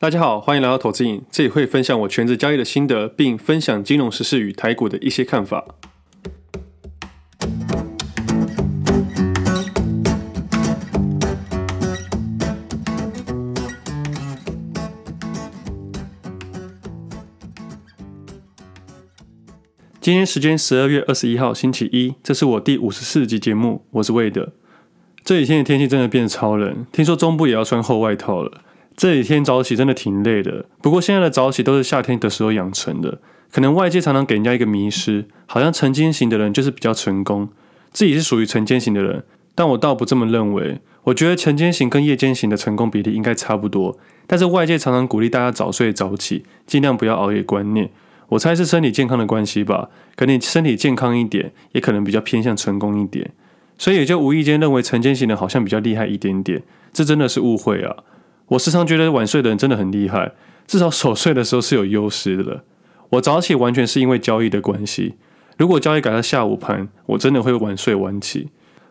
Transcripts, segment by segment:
大家好，欢迎来到投资瘾，这里会分享我全职交易的心得，并分享金融时事与台股的一些看法。今天时间十二月二十一号星期一，这是我第五十四集节目，我是魏德。这几天的天气真的变得超冷，听说中部也要穿厚外套了。这几天早起真的挺累的，不过现在的早起都是夏天的时候养成的。可能外界常常给人家一个迷失，好像晨间型的人就是比较成功，自己是属于晨间型的人，但我倒不这么认为。我觉得晨间型跟夜间型的成功比例应该差不多，但是外界常常鼓励大家早睡早起，尽量不要熬夜观念。我猜是身体健康的关系吧，可能你身体健康一点，也可能比较偏向成功一点，所以也就无意间认为晨间型的好像比较厉害一点点，这真的是误会啊。我时常觉得晚睡的人真的很厉害，至少守岁的时候是有优势的。我早起完全是因为交易的关系，如果交易改到下午盘，我真的会晚睡晚起。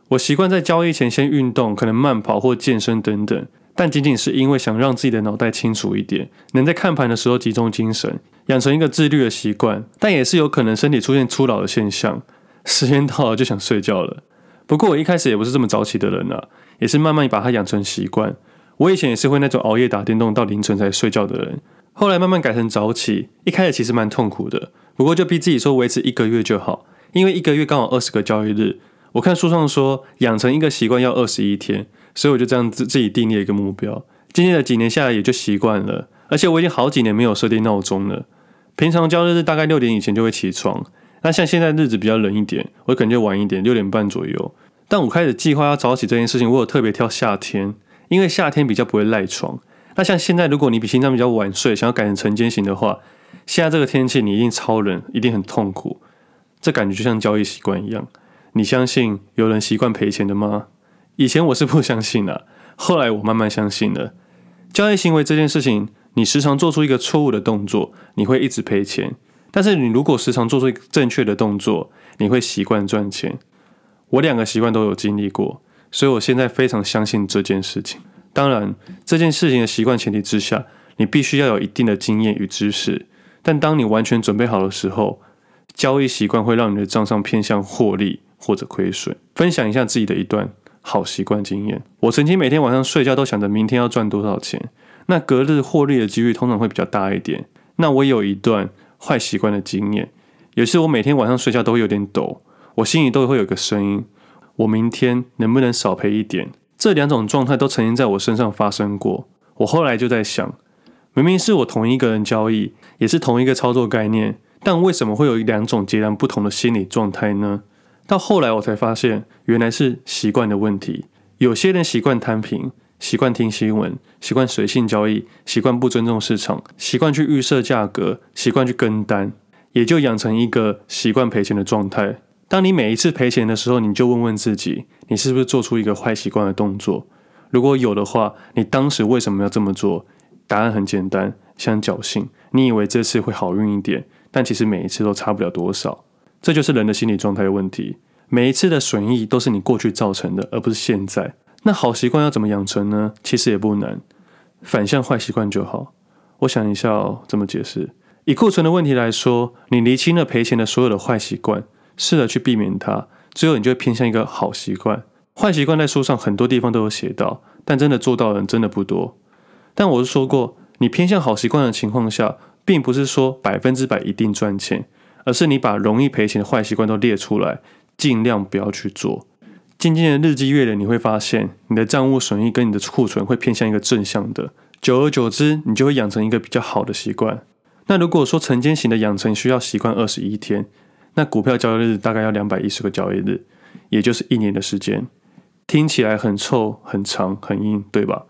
我习惯在交易前先运动，可能慢跑或健身等等，但仅仅是因为想让自己的脑袋清楚一点，能在看盘的时候集中精神，养成一个自律的习惯。但也是有可能身体出现初老的现象，时间到了就想睡觉了。不过我一开始也不是这么早起的人啊，也是慢慢把它养成习惯。我以前也是会那种熬夜打电动到凌晨才睡觉的人，后来慢慢改成早起。一开始其实蛮痛苦的，不过就逼自己说维持一个月就好，因为一个月刚好二十个交易日。我看书上说养成一个习惯要二十一天，所以我就这样自自己订立一个目标。渐渐的几年下来也就习惯了，而且我已经好几年没有设定闹钟了。平常交易日大概六点以前就会起床，那像现在日子比较冷一点，我可能就晚一点，六点半左右。但我开始计划要早起这件事情，我有特别挑夏天。因为夏天比较不会赖床，那像现在，如果你比平常比较晚睡，想要改成晨间型的话，现在这个天气你一定超冷，一定很痛苦。这感觉就像交易习惯一样，你相信有人习惯赔钱的吗？以前我是不相信的，后来我慢慢相信了。交易行为这件事情，你时常做出一个错误的动作，你会一直赔钱；但是你如果时常做出一个正确的动作，你会习惯赚钱。我两个习惯都有经历过。所以，我现在非常相信这件事情。当然，这件事情的习惯前提之下，你必须要有一定的经验与知识。但当你完全准备好的时候，交易习惯会让你的账上偏向获利或者亏损。分享一下自己的一段好习惯经验：我曾经每天晚上睡觉都想着明天要赚多少钱，那隔日获利的几率通常会比较大一点。那我有一段坏习惯的经验，也是我每天晚上睡觉都会有点抖，我心里都会有个声音。我明天能不能少赔一点？这两种状态都曾经在我身上发生过。我后来就在想，明明是我同一个人交易，也是同一个操作概念，但为什么会有两种截然不同的心理状态呢？到后来我才发现，原来是习惯的问题。有些人习惯摊平，习惯听新闻，习惯随性交易，习惯不尊重市场，习惯去预设价格，习惯去跟单，也就养成一个习惯赔钱的状态。当你每一次赔钱的时候，你就问问自己，你是不是做出一个坏习惯的动作？如果有的话，你当时为什么要这么做？答案很简单，想侥幸。你以为这次会好运一点，但其实每一次都差不了多少。这就是人的心理状态的问题。每一次的损益都是你过去造成的，而不是现在。那好习惯要怎么养成呢？其实也不难，反向坏习惯就好。我想一下哦，怎么解释？以库存的问题来说，你厘清了赔钱的所有的坏习惯。试着去避免它，最后你就会偏向一个好习惯。坏习惯在书上很多地方都有写到，但真的做到的人真的不多。但我是说过，你偏向好习惯的情况下，并不是说百分之百一定赚钱，而是你把容易赔钱的坏习惯都列出来，尽量不要去做。渐渐的日积月累，你会发现你的账务损益跟你的库存会偏向一个正向的。久而久之，你就会养成一个比较好的习惯。那如果说晨间型的养成需要习惯二十一天。那股票交易日大概要两百一十个交易日，也就是一年的时间，听起来很臭、很长、很硬，对吧？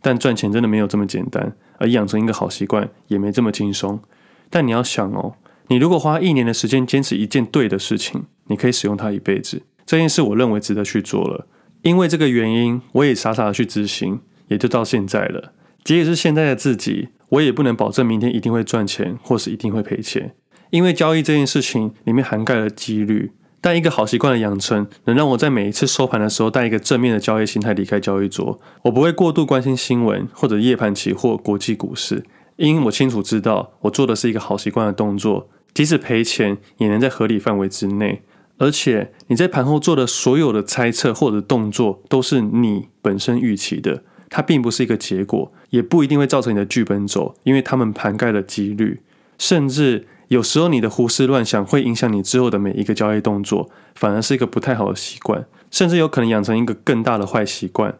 但赚钱真的没有这么简单，而养成一个好习惯也没这么轻松。但你要想哦，你如果花一年的时间坚持一件对的事情，你可以使用它一辈子。这件事我认为值得去做了，因为这个原因，我也傻傻的去执行，也就到现在了。即使是现在的自己，我也不能保证明天一定会赚钱，或是一定会赔钱。因为交易这件事情里面涵盖了几率，但一个好习惯的养成，能让我在每一次收盘的时候带一个正面的交易心态离开交易桌。我不会过度关心新闻或者夜盘期货、国际股市，因为我清楚知道我做的是一个好习惯的动作，即使赔钱也能在合理范围之内。而且你在盘后做的所有的猜测或者动作，都是你本身预期的，它并不是一个结果，也不一定会造成你的剧本走，因为它们盘盖了几率，甚至有时候你的胡思乱想会影响你之后的每一个交易动作，反而是一个不太好的习惯，甚至有可能养成一个更大的坏习惯。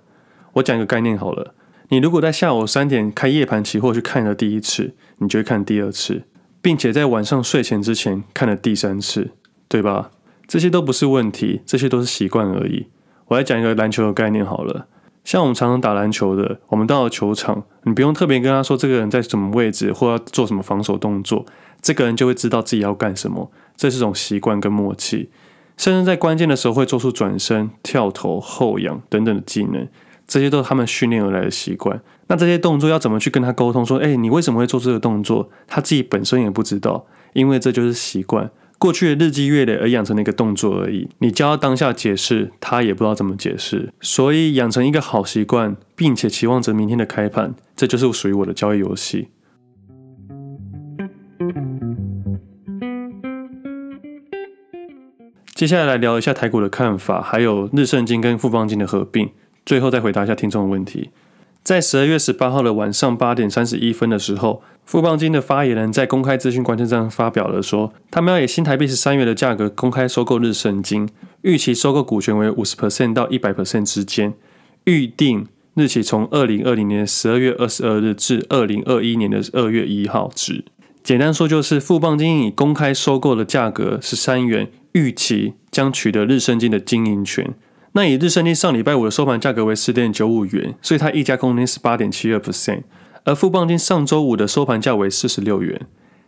我讲一个概念好了，你如果在下午三点开夜盘期货去看了第一次，你就会看第二次，并且在晚上睡前之前看了第三次，对吧？这些都不是问题，这些都是习惯而已。我来讲一个篮球的概念好了，像我们常常打篮球的，我们到了球场，你不用特别跟他说这个人在什么位置或要做什么防守动作，这个人就会知道自己要干什么。这是种习惯跟默契，甚至在关键的时候会做出转身、跳投、后仰等等的技能，这些都是他们训练而来的习惯。那这些动作要怎么去跟他沟通？说，哎，你为什么会做这个动作？他自己本身也不知道，因为这就是习惯。过去的日积月累而养成的一个动作而已，你教他当下解释，他也不知道怎么解释。所以养成一个好习惯，并且期望着明天的开盘，这就是属于我的交易游戏。接下来来聊一下台股的看法，还有日盛金跟富邦金的合并，最后再回答一下听众的问题。在十二月十八号的晚上八点三十一分的时候，富邦金的发言人在公开资讯观测站发表了说，他们要以新台币十三元的价格公开收购日盛金，预期收购股权为五十 percent 到一百 percent 之间，预定日期从二零二零年十二月二十二日至二零二一年的二月一号止。简单说就是，富邦金以公开收购的价格十三元，预期将取得日盛金的经营权。那以日升金上礼拜五的收盘价格为十点九五元，所以它溢价空间是八点七二 percent。而富邦金上周五的收盘价为四十六元。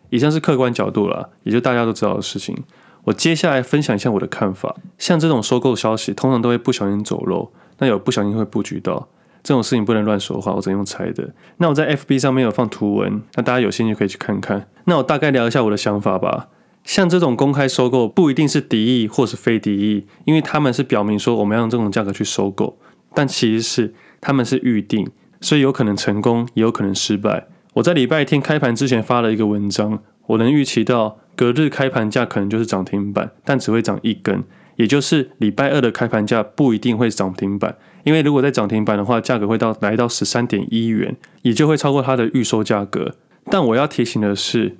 以上是客观角度啦，也就大家都知道的事情。我接下来分享一下我的看法。像这种收购消息，通常都会不小心走漏，那有不小心会布局到这种事情，不能乱说话，我只能用猜的。那我在 FB 上面有放图文，那大家有兴趣可以去看看。那我大概聊一下我的想法吧。像这种公开收购不一定是敌意或是非敌意，因为他们是表明说我们要用这种价格去收购，但其实是他们是预定，所以有可能成功，也有可能失败。我在礼拜天开盘之前发了一个文章，我能预期到隔日开盘价可能就是涨停板，但只会涨一根，也就是礼拜二的开盘价不一定会涨停板，因为如果在涨停板的话，价格会到来到十三点一元，也就会超过它的预收价格。但我要提醒的是。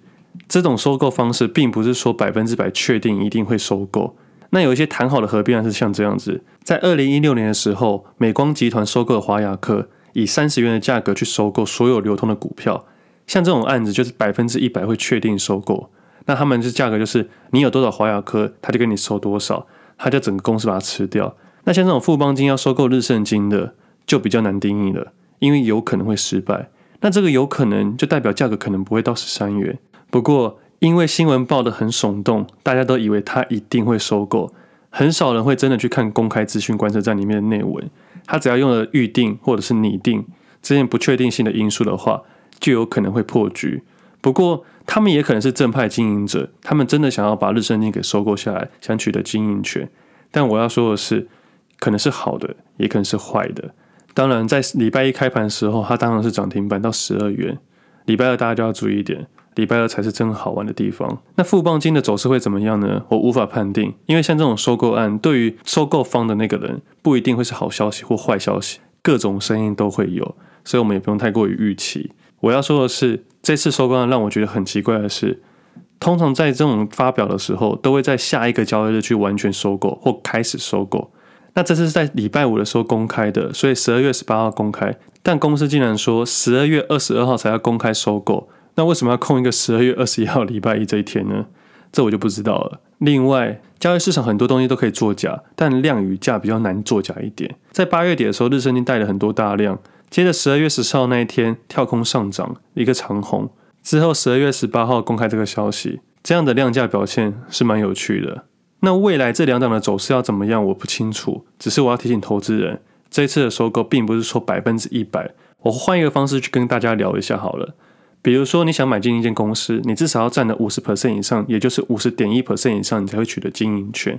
这种收购方式并不是说百分之百确定一定会收购。那有一些谈好的合并案是像这样子，在二零一六年的时候，美光集团收购了华亚科，以三十元的价格去收购所有流通的股票。像这种案子就是百分之一百会确定收购。那他们的价格就是你有多少华亚科，他就跟你收多少，他就整个公司把它吃掉。那像这种富邦金要收购日盛金的，就比较难定义了，因为有可能会失败。那这个有可能就代表价格可能不会到十三元。不过，因为新闻报得很耸动，大家都以为他一定会收购，很少人会真的去看公开资讯观测站里面的内文。他只要用了预定或者是拟定这些不确定性的因素的话，就有可能会破局。不过，他们也可能是正派经营者，他们真的想要把日盛金给收购下来，想取得经营权。但我要说的是，可能是好的，也可能是坏的。当然，在礼拜一开盘的时候，它当然是涨停板到十二元。礼拜二大家就要注意一点。礼拜二才是真好玩的地方。那富邦金的走势会怎么样呢？我无法判定，因为像这种收购案，对于收购方的那个人，不一定会是好消息或坏消息，各种声音都会有，所以我们也不用太过于预期。我要说的是，这次收购案让我觉得很奇怪的是，通常在这种发表的时候，都会在下一个交易日去完全收购或开始收购。那这次是在礼拜五的时候公开的，所以十二月十八号公开，但公司竟然说十二月二十二号才要公开收购。那为什么要空一个十二月二十一号礼拜一这一天呢？这我就不知道了。另外，交易市场很多东西都可以作假，但量与价比较难作假一点。在八月底的时候，日盛金带了很多大量，接着十二月十四号那一天跳空上涨一个长红，之后十二月十八号公开这个消息，这样的量价表现是蛮有趣的。那未来这两档的走势要怎么样，我不清楚。只是我要提醒投资人，这次的收购并不是说百分之一百。我换一个方式去跟大家聊一下好了。比如说，你想买进一间公司，你至少要占了五十 percent 以上，也就是五十点一 percent 以上，你才会取得经营权。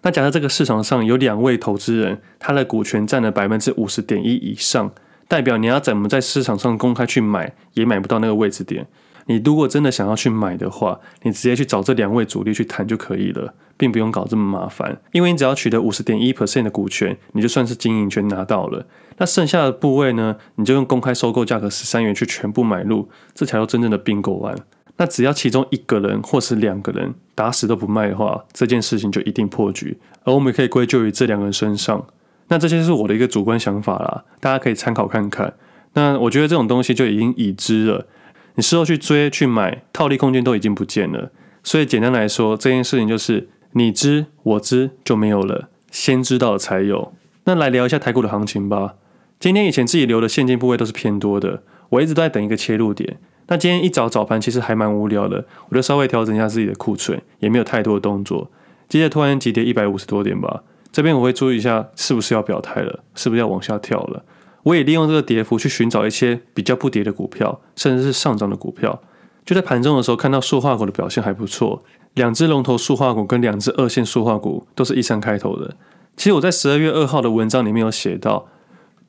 那假设这个市场上有两位投资人，他的股权占了百分之五十点一以上，代表你要怎么在市场上公开去买，也买不到那个位置点。你如果真的想要去买的话，你直接去找这两位主力去谈就可以了，并不用搞这么麻烦。因为你只要取得五十点一 percent 的股权，你就算是经营权拿到了。那剩下的部位呢，你就用公开收购价格十三元去全部买入，这才叫真正的并购案。那只要其中一个人或是两个人打死都不卖的话，这件事情就一定破局，而我们可以归咎于这两个人身上。那这些是我的一个主观想法啦，大家可以参考看看。那我觉得这种东西就已经已知了，你事后去追去买，套利空间都已经不见了。所以简单来说，这件事情就是你知我知就没有了，先知道了才有。那来聊一下台股的行情吧。今天以前自己留的现金部位都是偏多的，我一直都在等一个切入点。那今天一早早盘其实还蛮无聊的，我就稍微调整一下自己的库存，也没有太多的动作。接着突然急跌一百五十多点吧，这边我会注意一下是不是要表态了，是不是要往下跳了。我也利用这个跌幅去寻找一些比较不跌的股票，甚至是上涨的股票。就在盘中的时候看到塑化股的表现还不错，两只龙头塑化股跟两只二线塑化股都是一三开头的。其实我在十二月二号的文章里面有写到，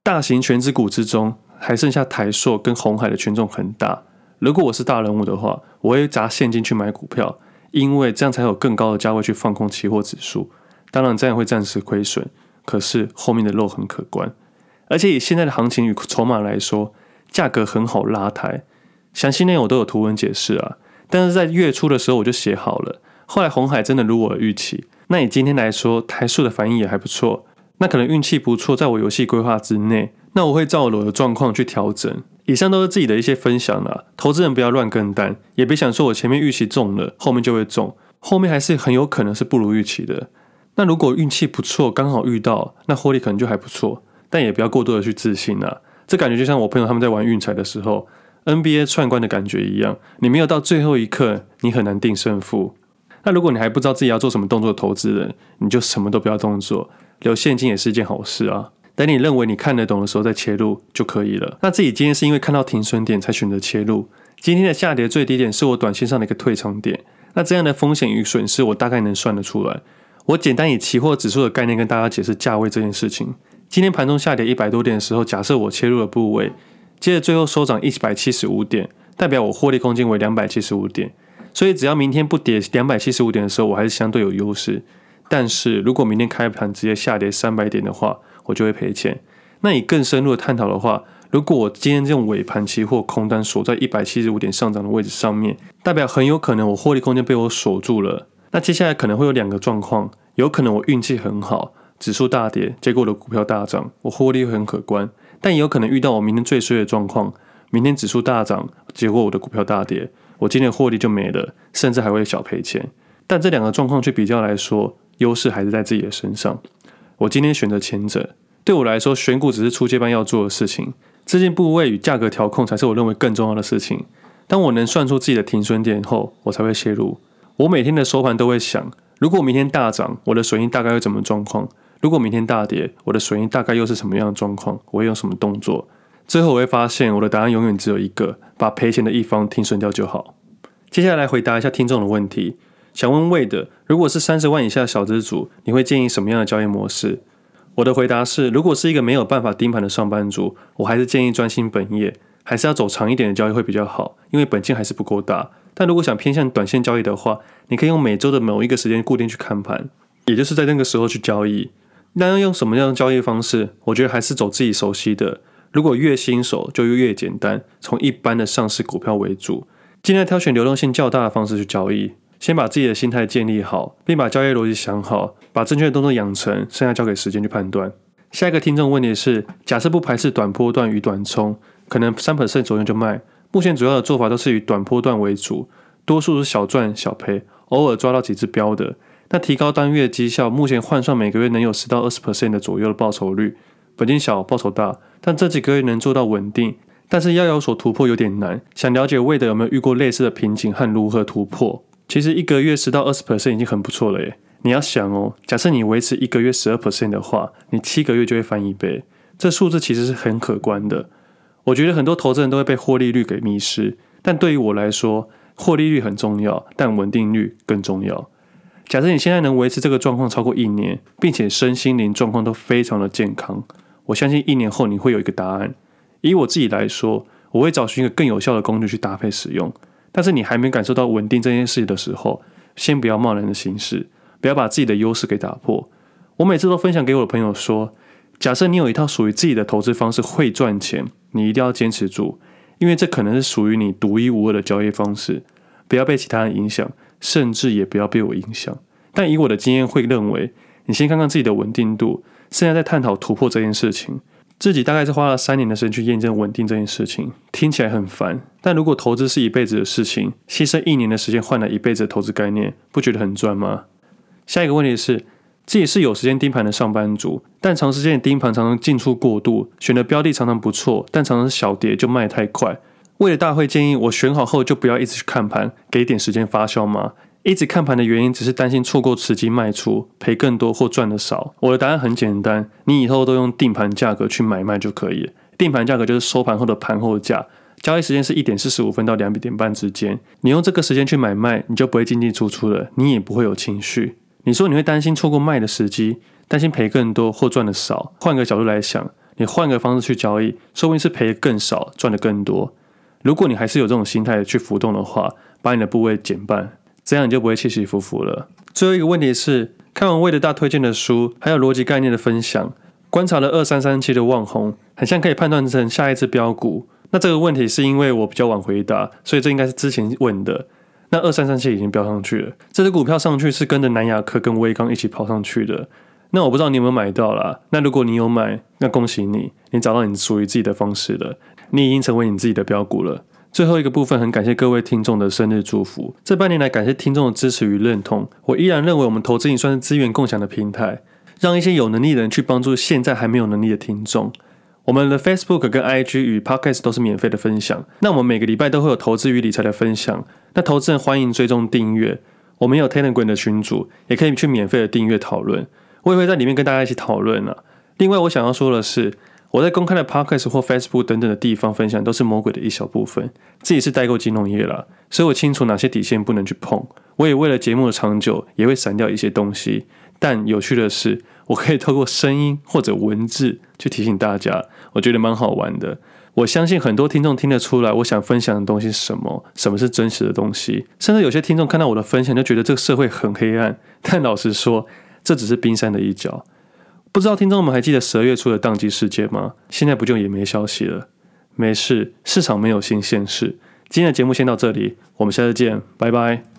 大型权值股之中还剩下台塑跟红海的权重很大。如果我是大人物的话，我会砸现金去买股票，因为这样才有更高的价位去放空期货指数。当然这样会暂时亏损，可是后面的肉很可观。而且以现在的行情与筹码来说，价格很好拉抬。详细内容我都有图文解释啊。但是在月初的时候我就写好了，后来红海真的如我的预期。那以今天来说，台塑的反应也还不错。那可能运气不错，在我游戏规划之内。那我会照我的状况去调整。以上都是自己的一些分享啦，投资人不要乱跟单，也别想说我前面预期中了，后面就会中，后面还是很有可能是不如预期的。那如果运气不错，刚好遇到，那获利可能就还不错，但也不要过多的去自信啦。这感觉就像我朋友他们在玩运彩的时候，NBA 串关的感觉一样，你没有到最后一刻，你很难定胜负。那如果你还不知道自己要做什么动作投资人，你就什么都不要动作，留现金也是一件好事啊。等你认为你看得懂的时候再切入就可以了。那自己今天是因为看到停损点才选择切入。今天的下跌最低点是我短线上的一个退场点。那这样的风险与损失我大概能算得出来。我简单以期货指数的概念跟大家解释价位这件事情。今天盘中下跌一百多点的时候，假设我切入了部位，接着最后收涨一百七十五点，代表我获利空间为两百七十五点。所以只要明天不跌两百七十五点的时候，我还是相对有优势。但是如果明天开盘直接下跌三百点的话，我就会赔钱。那你更深入的探讨的话，如果我今天这种尾盘期货空单锁在一百七十五点上涨的位置上面，代表很有可能我获利空间被我锁住了。那接下来可能会有两个状况，有可能我运气很好，指数大跌，结果我的股票大涨，我获利很可观；但也有可能遇到我明天最衰的状况，明天指数大涨，结果我的股票大跌，我今天获利就没了，甚至还会小赔钱。但这两个状况去比较来说，优势还是在自己的身上。我今天选择前者，对我来说，选股只是初阶班要做的事情，资金部位与价格调控才是我认为更重要的事情。当我能算出自己的停损点后，我才会切入。我每天的收盘都会想，如果明天大涨，我的损益大概会怎么状况？如果明天大跌，我的损益大概又是什么样的状况？我会用什么动作？最后我会发现，我的答案永远只有一个：把赔钱的一方停损掉就好。接下来回答一下听众的问题。想问魏的如果是三十万以下的小资主，你会建议什么样的交易模式？我的回答是，如果是一个没有办法盯盘的上班族，我还是建议专心本业，还是要走长一点的交易会比较好，因为本金还是不够大。但如果想偏向短线交易的话，你可以用每周的某一个时间固定去看盘，也就是在那个时候去交易。那要用什么样的交易方式？我觉得还是走自己熟悉的。如果越新手，就越简单，从一般的上市股票为主，尽量挑选流动性较大的方式去交易。先把自己的心态建立好，并把交易逻辑想好，把正确的动作养成，剩下交给时间去判断。下一个听众问题是：假设不排斥短波段与短冲，可能三 percent 左右就卖。目前主要的做法都是以短波段为主，多数是小赚小赔，偶尔抓到几只标的。那提高单月绩效，目前换算每个月能有十到二十 percent 的左右的报酬率，本金小报酬大，但这几个月能做到稳定，但是要有所突破有点难。想了解魏德有没有遇过类似的瓶颈和如何突破？其实一个月十到二十 percent 已经很不错了耶。你要想哦，假设你维持一个月十二 percent 的话，你七个月就会翻一倍，这数字其实是很可观的。我觉得很多投资人都会被获利率给迷失，但对于我来说，获利率很重要，但稳定率更重要。假设你现在能维持这个状况超过一年，并且身心灵状况都非常的健康，我相信一年后你会有一个答案。以我自己来说，我会找寻一个更有效的工具去搭配使用。但是你还没感受到稳定这件事的时候，先不要贸然的行事，不要把自己的优势给打破。我每次都分享给我的朋友说，假设你有一套属于自己的投资方式会赚钱，你一定要坚持住，因为这可能是属于你独一无二的交易方式。不要被其他人影响，甚至也不要被我影响。但以我的经验会认为，你先看看自己的稳定度，现在在探讨突破这件事情。自己大概是花了三年的时间去验证稳定这件事情，听起来很烦。但如果投资是一辈子的事情，牺牲一年的时间换来一辈子的投资概念，不觉得很赚吗？下一个问题是，自己是有时间盯盘的上班族，但长时间盯盘常常进出过度，选的标的常常不错，但常常是小跌就卖太快。为了大会建议我选好后就不要一直去看盘，给点时间发酵吗？一直看盘的原因只是担心错过时机卖出，赔更多或赚的少。我的答案很简单，你以后都用定盘价格去买卖就可以了。定盘价格就是收盘后的盘后价，交易时间是一点四十五分到两点半之间。你用这个时间去买卖，你就不会进进出出了，你也不会有情绪。你说你会担心错过卖的时机，担心赔更多或赚的少。换个角度来想，你换个方式去交易，说不定是赔更少，赚的更多。如果你还是有这种心态去浮动的话，把你的部位减半。这样你就不会起起伏伏了。最后一个问题是，看完魏德大推荐的书，还有逻辑概念的分享，观察了二三三七的旺宏，很像可以判断成下一只标股。那这个问题是因为我比较晚回答，所以这应该是之前问的。那二三三七已经飙上去了，这只股票上去是跟着南亚科跟威刚一起跑上去的。那我不知道你有没有买到啦。那如果你有买，那恭喜你，你找到你属于自己的方式了，你已经成为你自己的标股了。最后一个部分，很感谢各位听众的生日祝福。这半年来，感谢听众的支持与认同。我依然认为，我们投资瘾算是资源共享的平台，让一些有能力的人去帮助现在还没有能力的听众。我们的 Facebook 跟 IG 与 Podcast 都是免费的分享。那我们每个礼拜都会有投资与理财的分享。那投资人欢迎追踪订阅。我们有 Telegram 的群组，也可以去免费的订阅讨论。我也会在里面跟大家一起讨论啊。另外，我想要说的是。我在公开的 Podcast 或 Facebook 等等的地方分享，都是魔鬼的一小部分。自己是代购金融业啦，所以我清楚哪些底线不能去碰。我也为了节目的长久，也会删掉一些东西。但有趣的是，我可以透过声音或者文字去提醒大家，我觉得蛮好玩的。我相信很多听众听得出来，我想分享的东西是什么，什么是真实的东西。甚至有些听众看到我的分享，就觉得这个社会很黑暗。但老实说，这只是冰山的一角。不知道听众们还记得十二月初的宕机事件吗？现在不就也没消息了？没事，市场没有新鲜事。今天的节目先到这里，我们下次见，拜拜。